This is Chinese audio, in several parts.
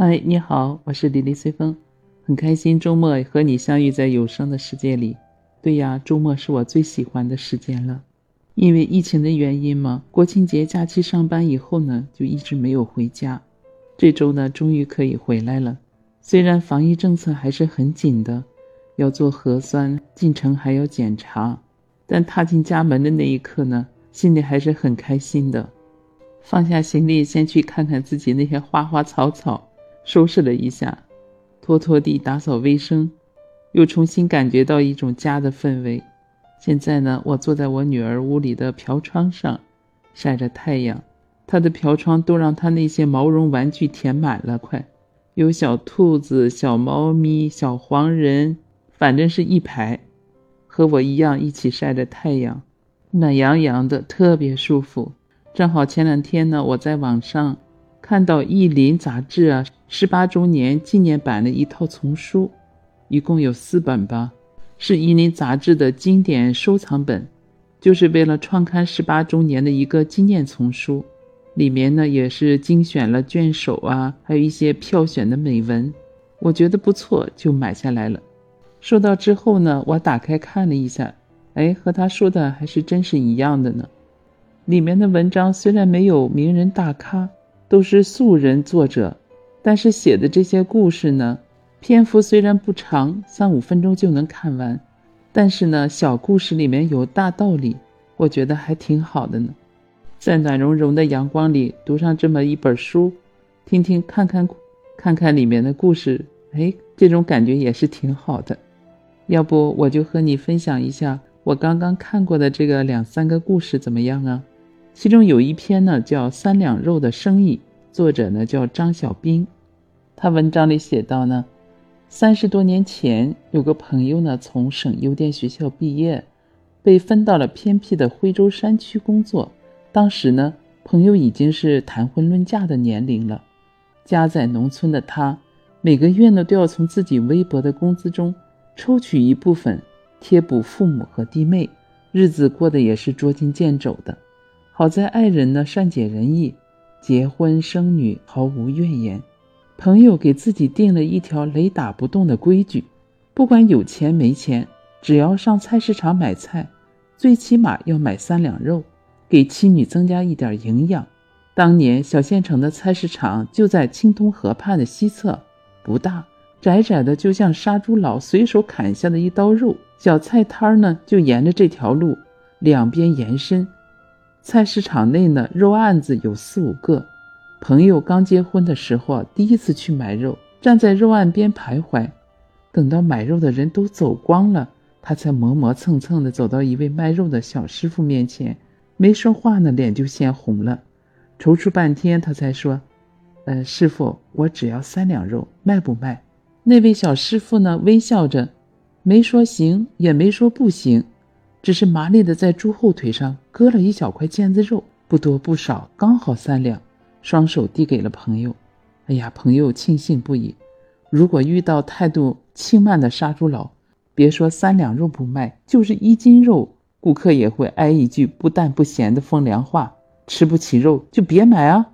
嗨，你好，我是李丽随风，很开心周末和你相遇在有声的世界里。对呀，周末是我最喜欢的时间了，因为疫情的原因嘛，国庆节假期上班以后呢，就一直没有回家。这周呢，终于可以回来了。虽然防疫政策还是很紧的，要做核酸，进城还要检查，但踏进家门的那一刻呢，心里还是很开心的。放下行李，先去看看自己那些花花草草。收拾了一下，拖拖地，打扫卫生，又重新感觉到一种家的氛围。现在呢，我坐在我女儿屋里的飘窗上，晒着太阳。她的飘窗都让她那些毛绒玩具填满了，快，有小兔子、小猫咪、小黄人，反正是一排，和我一样一起晒着太阳，暖洋洋的，特别舒服。正好前两天呢，我在网上。看到《意林》杂志啊，十八周年纪念版的一套丛书，一共有四本吧，是《意林》杂志的经典收藏本，就是为了创刊十八周年的一个纪念丛书。里面呢也是精选了卷首啊，还有一些票选的美文，我觉得不错，就买下来了。收到之后呢，我打开看了一下，哎，和他说的还是真是一样的呢。里面的文章虽然没有名人大咖。都是素人作者，但是写的这些故事呢，篇幅虽然不长，三五分钟就能看完，但是呢，小故事里面有大道理，我觉得还挺好的呢。在暖融融的阳光里读上这么一本书，听听看看，看看里面的故事，哎，这种感觉也是挺好的。要不我就和你分享一下我刚刚看过的这个两三个故事，怎么样啊？其中有一篇呢，叫《三两肉的生意》，作者呢叫张小兵。他文章里写到呢，三十多年前，有个朋友呢从省邮电学校毕业，被分到了偏僻的徽州山区工作。当时呢，朋友已经是谈婚论嫁的年龄了。家在农村的他，每个月呢都要从自己微薄的工资中抽取一部分贴补父母和弟妹，日子过得也是捉襟见肘的。好在爱人呢善解人意，结婚生女毫无怨言。朋友给自己定了一条雷打不动的规矩：不管有钱没钱，只要上菜市场买菜，最起码要买三两肉，给妻女增加一点营养。当年小县城的菜市场就在青通河畔的西侧，不大，窄窄的，就像杀猪佬随手砍下的一刀肉。小菜摊儿呢就沿着这条路两边延伸。菜市场内呢，肉案子有四五个。朋友刚结婚的时候，第一次去买肉，站在肉案边徘徊。等到买肉的人都走光了，他才磨磨蹭蹭地走到一位卖肉的小师傅面前，没说话呢，脸就先红了。踌躇半天，他才说：“呃，师傅，我只要三两肉，卖不卖？”那位小师傅呢，微笑着，没说行，也没说不行。只是麻利的在猪后腿上割了一小块腱子肉，不多不少，刚好三两，双手递给了朋友。哎呀，朋友庆幸不已。如果遇到态度轻慢的杀猪佬，别说三两肉不卖，就是一斤肉，顾客也会挨一句不淡不咸的风凉话：吃不起肉就别买啊。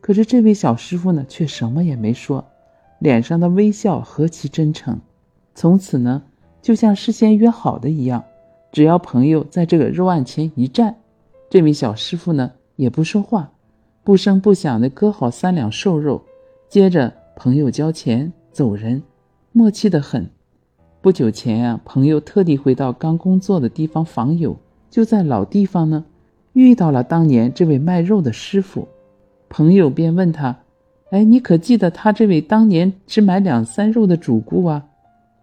可是这位小师傅呢，却什么也没说，脸上的微笑何其真诚。从此呢，就像事先约好的一样。只要朋友在这个肉案前一站，这位小师傅呢也不说话，不声不响地割好三两瘦肉，接着朋友交钱走人，默契得很。不久前啊，朋友特地回到刚工作的地方访友，就在老地方呢遇到了当年这位卖肉的师傅，朋友便问他：“哎，你可记得他这位当年只买两三肉的主顾啊？”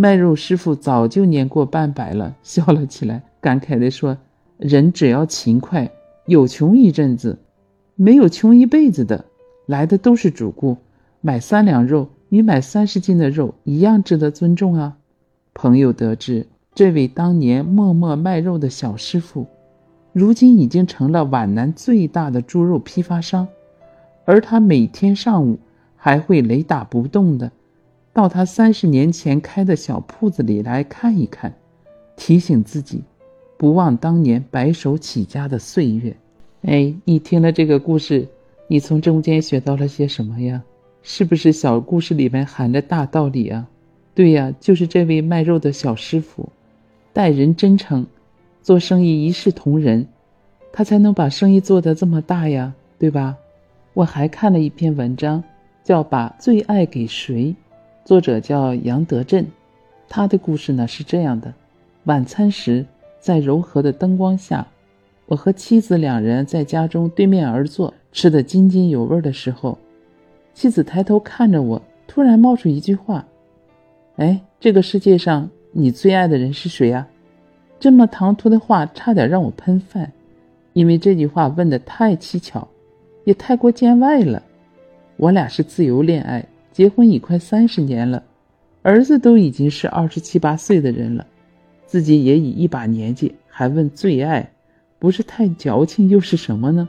卖肉师傅早就年过半百了，笑了起来，感慨地说：“人只要勤快，有穷一阵子，没有穷一辈子的。来的都是主顾，买三两肉与买三十斤的肉一样值得尊重啊。”朋友得知，这位当年默默卖肉的小师傅，如今已经成了皖南最大的猪肉批发商，而他每天上午还会雷打不动的。到他三十年前开的小铺子里来看一看，提醒自己，不忘当年白手起家的岁月。哎，你听了这个故事，你从中间学到了些什么呀？是不是小故事里面含着大道理啊？对呀，就是这位卖肉的小师傅，待人真诚，做生意一视同仁，他才能把生意做得这么大呀，对吧？我还看了一篇文章，叫《把最爱给谁》，作者叫杨德振。他的故事呢是这样的：晚餐时，在柔和的灯光下，我和妻子两人在家中对面而坐，吃得津津有味的时候。妻子抬头看着我，突然冒出一句话：“哎，这个世界上你最爱的人是谁呀？”这么唐突的话，差点让我喷饭，因为这句话问的太蹊跷，也太过见外了。我俩是自由恋爱，结婚已快三十年了，儿子都已经是二十七八岁的人了，自己也已一把年纪，还问最爱，不是太矫情又是什么呢？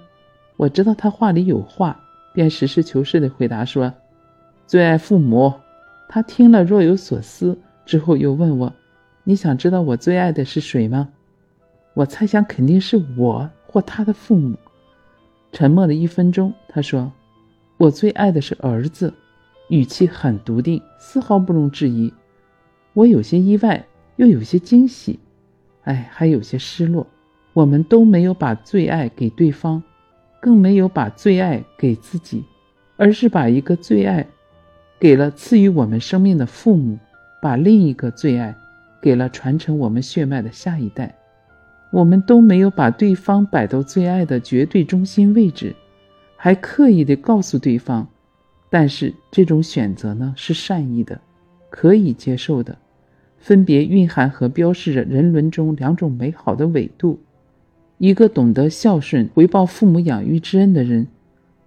我知道他话里有话。便实事求是地回答说：“最爱父母。”他听了若有所思，之后又问我：“你想知道我最爱的是谁吗？”我猜想肯定是我或他的父母。沉默了一分钟，他说：“我最爱的是儿子。”语气很笃定，丝毫不容置疑。我有些意外，又有些惊喜，哎，还有些失落。我们都没有把最爱给对方。更没有把最爱给自己，而是把一个最爱给了赐予我们生命的父母，把另一个最爱给了传承我们血脉的下一代。我们都没有把对方摆到最爱的绝对中心位置，还刻意的告诉对方。但是这种选择呢，是善意的，可以接受的，分别蕴含和标示着人伦中两种美好的纬度。一个懂得孝顺、回报父母养育之恩的人，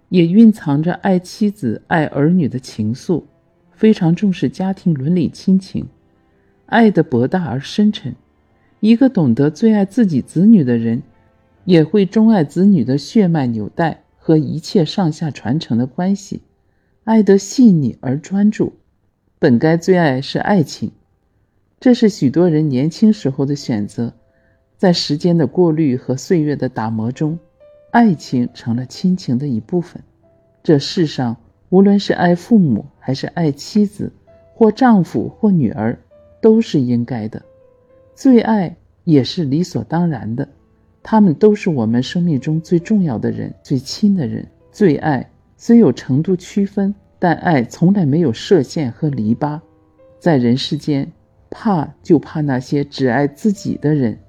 也蕴藏着爱妻子、爱儿女的情愫，非常重视家庭伦理亲情，爱的博大而深沉。一个懂得最爱自己子女的人，也会钟爱子女的血脉纽带和一切上下传承的关系，爱得细腻而专注。本该最爱是爱情，这是许多人年轻时候的选择。在时间的过滤和岁月的打磨中，爱情成了亲情的一部分。这世上，无论是爱父母，还是爱妻子，或丈夫，或女儿，都是应该的。最爱也是理所当然的。他们都是我们生命中最重要的人，最亲的人。最爱虽有程度区分，但爱从来没有设限和篱笆。在人世间，怕就怕那些只爱自己的人。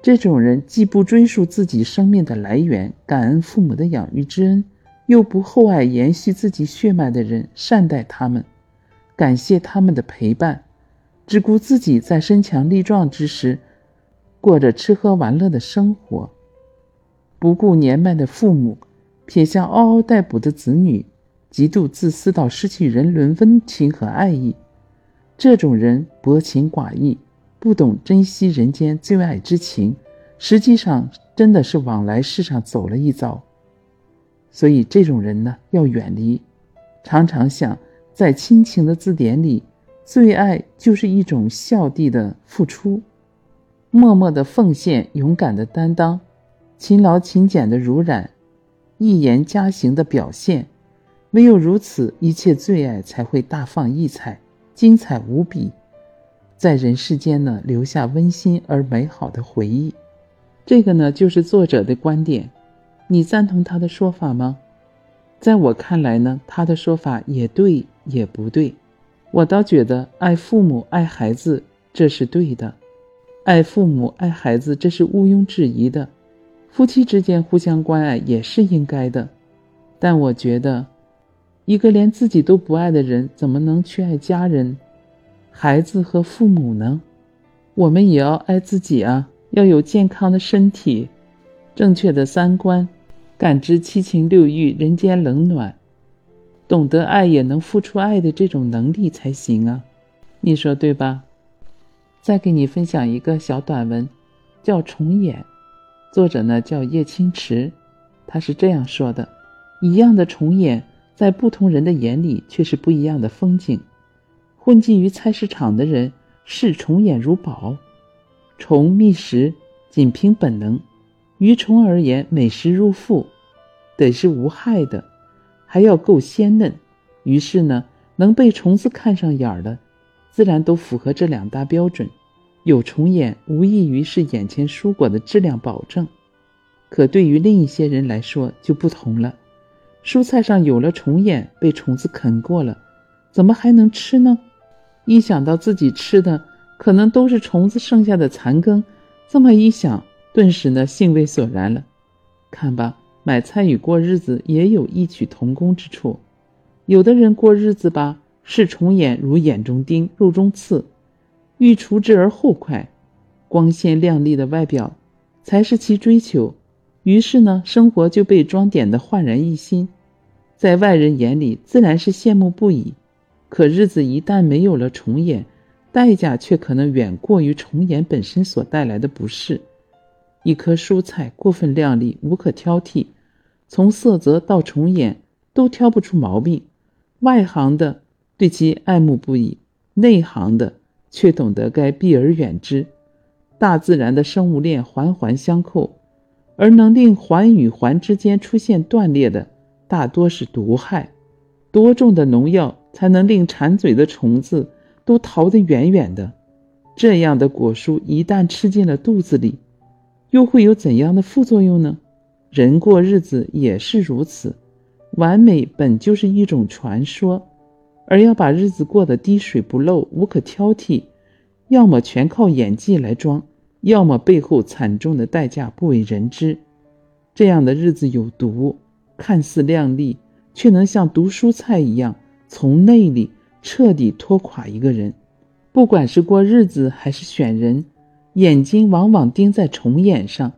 这种人既不追溯自己生命的来源，感恩父母的养育之恩，又不厚爱延续自己血脉的人，善待他们，感谢他们的陪伴，只顾自己在身强力壮之时，过着吃喝玩乐的生活，不顾年迈的父母，撇下嗷嗷待哺的子女，极度自私到失去人伦温情和爱意。这种人薄情寡义。不懂珍惜人间最爱之情，实际上真的是往来世上走了一遭。所以这种人呢，要远离。常常想，在亲情的字典里，最爱就是一种孝弟的付出，默默的奉献，勇敢的担当，勤劳勤俭的濡染，一言加行的表现。唯有如此，一切最爱才会大放异彩，精彩无比。在人世间呢，留下温馨而美好的回忆。这个呢，就是作者的观点。你赞同他的说法吗？在我看来呢，他的说法也对，也不对。我倒觉得爱父母、爱孩子，这是对的；爱父母、爱孩子，这是毋庸置疑的。夫妻之间互相关爱也是应该的。但我觉得，一个连自己都不爱的人，怎么能去爱家人？孩子和父母呢？我们也要爱自己啊！要有健康的身体，正确的三观，感知七情六欲、人间冷暖，懂得爱也能付出爱的这种能力才行啊！你说对吧？再给你分享一个小短文，叫《重演》，作者呢叫叶清池，他是这样说的：一样的重演，在不同人的眼里却是不一样的风景。混迹于菜市场的人视虫眼如宝，虫觅食仅凭本能，于虫而言，美食入腹得是无害的，还要够鲜嫩，于是呢，能被虫子看上眼儿的，自然都符合这两大标准。有虫眼，无异于是眼前蔬果的质量保证。可对于另一些人来说就不同了，蔬菜上有了虫眼，被虫子啃过了，怎么还能吃呢？一想到自己吃的可能都是虫子剩下的残羹，这么一想，顿时呢兴味索然了。看吧，买菜与过日子也有异曲同工之处。有的人过日子吧，视虫眼如眼中钉、肉中刺。欲除之而后快，光鲜亮丽的外表才是其追求。于是呢，生活就被装点的焕然一新，在外人眼里自然是羡慕不已。可日子一旦没有了重演，代价却可能远过于重演本身所带来的不适。一颗蔬菜过分亮丽，无可挑剔，从色泽到重演都挑不出毛病。外行的对其爱慕不已，内行的。却懂得该避而远之。大自然的生物链环环相扣，而能令环与环之间出现断裂的，大多是毒害。多重的农药才能令馋嘴的虫子都逃得远远的？这样的果蔬一旦吃进了肚子里，又会有怎样的副作用呢？人过日子也是如此，完美本就是一种传说。而要把日子过得滴水不漏、无可挑剔，要么全靠演技来装，要么背后惨重的代价不为人知。这样的日子有毒，看似亮丽，却能像毒蔬菜一样，从内里彻底拖垮一个人。不管是过日子还是选人，眼睛往往盯在重眼上。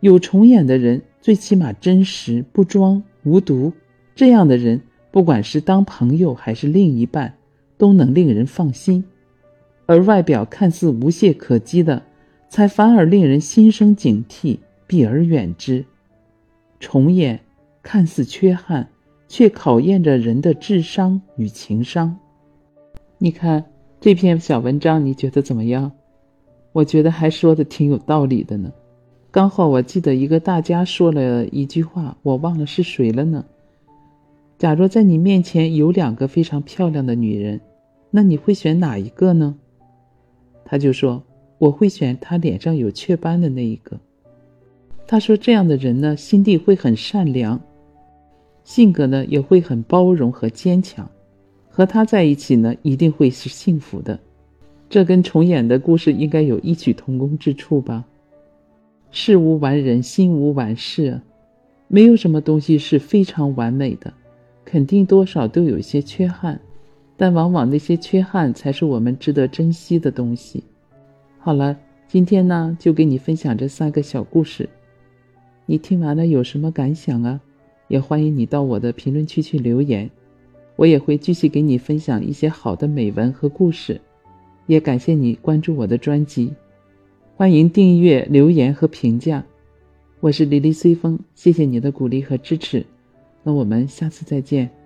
有重眼的人，最起码真实、不装、无毒。这样的人。不管是当朋友还是另一半，都能令人放心；而外表看似无懈可击的，才反而令人心生警惕，避而远之。重眼看似缺憾，却考验着人的智商与情商。你看这篇小文章，你觉得怎么样？我觉得还说的挺有道理的呢。刚好我记得一个大家说了一句话，我忘了是谁了呢。假若在你面前有两个非常漂亮的女人，那你会选哪一个呢？他就说：“我会选她脸上有雀斑的那一个。”他说：“这样的人呢，心地会很善良，性格呢也会很包容和坚强，和他在一起呢一定会是幸福的。”这跟重演的故事应该有异曲同工之处吧？事无完人，心无完事，没有什么东西是非常完美的。肯定多少都有一些缺憾，但往往那些缺憾才是我们值得珍惜的东西。好了，今天呢就给你分享这三个小故事，你听完了有什么感想啊？也欢迎你到我的评论区去留言，我也会继续给你分享一些好的美文和故事。也感谢你关注我的专辑，欢迎订阅、留言和评价。我是黎黎随风，谢谢你的鼓励和支持。那我们下次再见。